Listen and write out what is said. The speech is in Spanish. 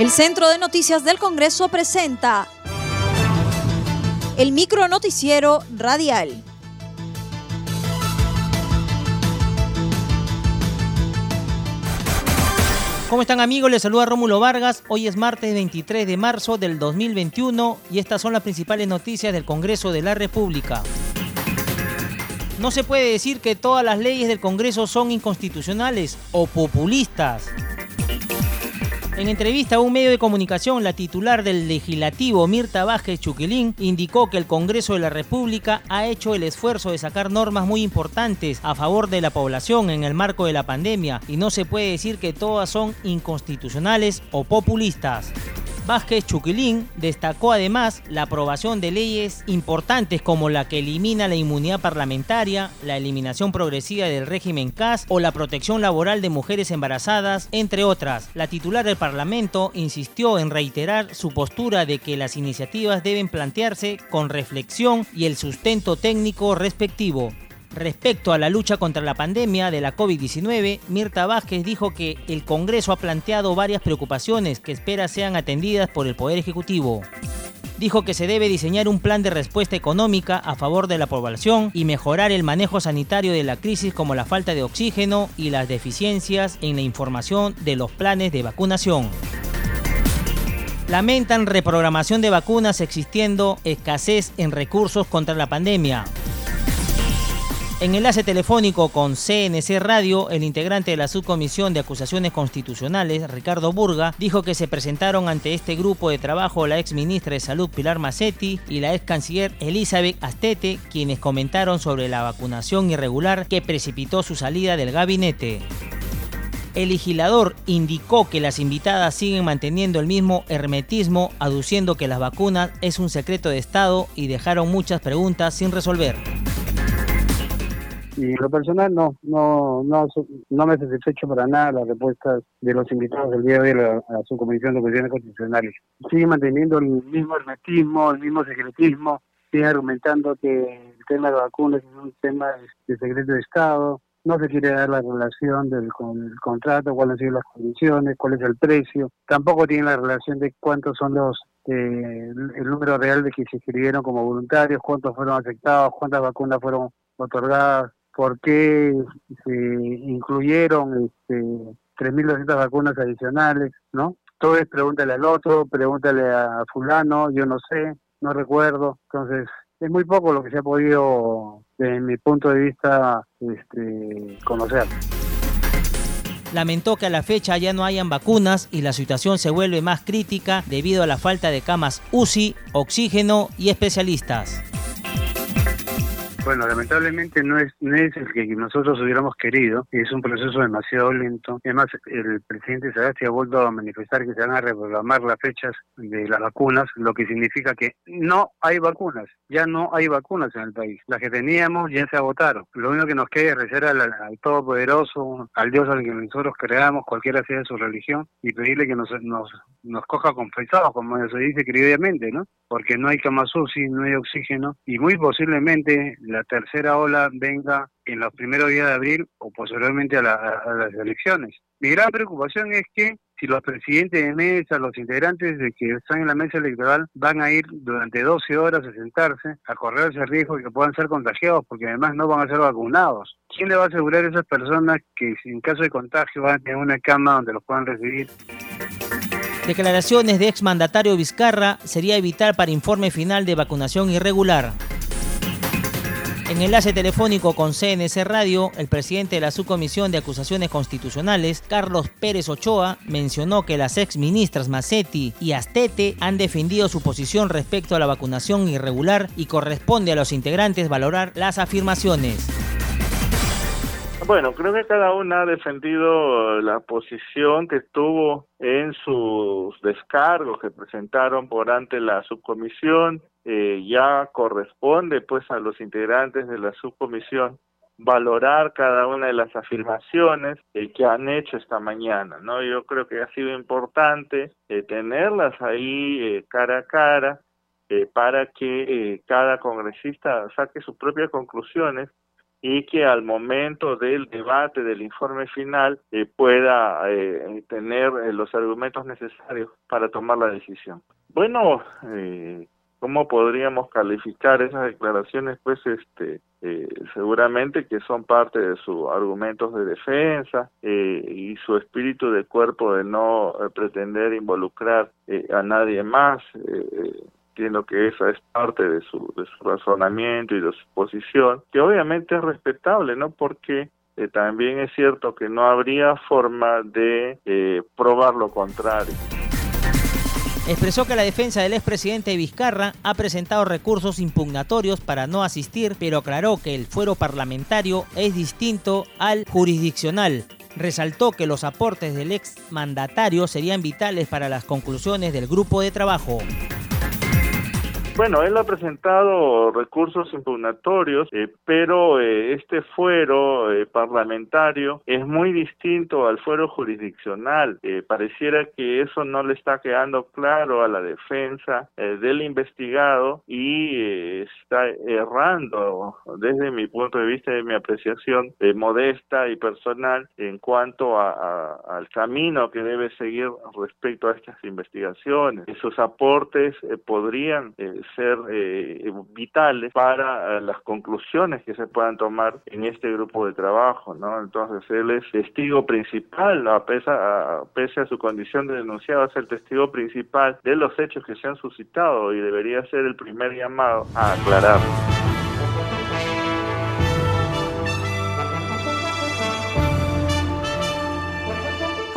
El Centro de Noticias del Congreso presenta el micro noticiero radial. ¿Cómo están amigos? Les saluda Rómulo Vargas. Hoy es martes 23 de marzo del 2021 y estas son las principales noticias del Congreso de la República. No se puede decir que todas las leyes del Congreso son inconstitucionales o populistas. En entrevista a un medio de comunicación, la titular del legislativo, Mirta Vázquez Chuquilín, indicó que el Congreso de la República ha hecho el esfuerzo de sacar normas muy importantes a favor de la población en el marco de la pandemia y no se puede decir que todas son inconstitucionales o populistas. Vázquez Chuquilín destacó además la aprobación de leyes importantes como la que elimina la inmunidad parlamentaria, la eliminación progresiva del régimen CAS o la protección laboral de mujeres embarazadas, entre otras. La titular del Parlamento insistió en reiterar su postura de que las iniciativas deben plantearse con reflexión y el sustento técnico respectivo. Respecto a la lucha contra la pandemia de la COVID-19, Mirta Vázquez dijo que el Congreso ha planteado varias preocupaciones que espera sean atendidas por el Poder Ejecutivo. Dijo que se debe diseñar un plan de respuesta económica a favor de la población y mejorar el manejo sanitario de la crisis como la falta de oxígeno y las deficiencias en la información de los planes de vacunación. Lamentan reprogramación de vacunas existiendo escasez en recursos contra la pandemia. En enlace telefónico con CNC Radio, el integrante de la subcomisión de acusaciones constitucionales, Ricardo Burga, dijo que se presentaron ante este grupo de trabajo la ex ministra de Salud Pilar Macetti y la ex canciller Elizabeth Astete, quienes comentaron sobre la vacunación irregular que precipitó su salida del gabinete. El legislador indicó que las invitadas siguen manteniendo el mismo hermetismo, aduciendo que las vacunas es un secreto de Estado y dejaron muchas preguntas sin resolver. Y lo personal no, no, no, no me satisfecho para nada las respuestas de los invitados del día de hoy a, la subcomisión de cuestiones constitucionales. Sigue manteniendo el mismo hermetismo, el mismo secretismo, sigue argumentando que el tema de vacunas es un tema de secreto de Estado, no se quiere dar la relación del con el contrato, cuáles han sido las condiciones, cuál es el precio, tampoco tiene la relación de cuántos son los eh, el número real de que se inscribieron como voluntarios, cuántos fueron afectados, cuántas vacunas fueron otorgadas, por qué se incluyeron este, 3.200 vacunas adicionales, ¿no? Todo es pregúntale al otro, pregúntale a fulano, yo no sé, no recuerdo. Entonces, es muy poco lo que se ha podido, desde mi punto de vista, este, conocer. Lamentó que a la fecha ya no hayan vacunas y la situación se vuelve más crítica debido a la falta de camas UCI, oxígeno y especialistas. Bueno, lamentablemente no es, no es el que nosotros hubiéramos querido, es un proceso demasiado lento. Además, el presidente Sagasti ha vuelto a manifestar que se van a reprogramar las fechas de las vacunas, lo que significa que no hay vacunas, ya no hay vacunas en el país. Las que teníamos ya se agotaron. Lo único que nos queda es rezar al, al Todopoderoso, al Dios al que nosotros creamos, cualquiera sea su religión, y pedirle que nos, nos, nos coja confesados, como se dice criolladamente, ¿no? Porque no hay camas no hay oxígeno, y muy posiblemente la tercera ola venga en los primeros días de abril o posteriormente a, las elecciones. Mi gran preocupación es que si los presidentes de mesa, los integrantes de que están en la mesa electoral van a ir durante 12 horas a sentarse, a correr ese riesgo de que puedan ser contagiados, porque además no van a ser vacunados. ¿Quién le va a asegurar a esas personas que en caso de contagio van a tener una cama donde los puedan recibir? Declaraciones de exmandatario Vizcarra sería evitar para informe final de vacunación irregular. En enlace telefónico con CNC Radio, el presidente de la Subcomisión de Acusaciones Constitucionales, Carlos Pérez Ochoa, mencionó que las ex ministras Macetti y Astete han defendido su posición respecto a la vacunación irregular y corresponde a los integrantes valorar las afirmaciones. Bueno, creo que cada una ha defendido la posición que tuvo en sus descargos que presentaron por ante la subcomisión. Eh, ya corresponde pues a los integrantes de la subcomisión valorar cada una de las afirmaciones eh, que han hecho esta mañana, ¿no? Yo creo que ha sido importante eh, tenerlas ahí cara a cara para que cada congresista saque sus propias conclusiones y que al momento del debate del informe final eh, pueda eh, tener eh, los argumentos necesarios para tomar la decisión. Bueno, ¿cómo podríamos calificar esas declaraciones? Pues este, seguramente que son parte de sus argumentos de defensa y su espíritu de cuerpo de no pretender involucrar a nadie más entiendo que esa es parte de su, de su razonamiento y de su posición, que obviamente es respetable, ¿no? Porque eh, también es cierto que no habría forma de eh, probar lo contrario. Expresó que la defensa del expresidente Vizcarra ha presentado recursos impugnatorios para no asistir, pero aclaró que el fuero parlamentario es distinto al jurisdiccional. Resaltó que los aportes del ex mandatario serían vitales para las conclusiones del grupo de trabajo. Bueno, él ha presentado recursos impugnatorios, eh, pero eh, este fuero eh, parlamentario es muy distinto al fuero jurisdiccional. pareciera que eso no le está quedando claro a la defensa del investigado y está errando desde mi punto de vista y mi apreciación modesta y personal en cuanto al camino que debe seguir respecto a estas investigaciones. Esos aportes podrían ser eh, vitales para eh, las conclusiones que se puedan tomar en este grupo de trabajo, ¿no? Entonces él es testigo principal, ¿no? pese a, pese a su condición de denunciado, es el testigo principal de los hechos que se han suscitado y debería ser el primer llamado a aclarar.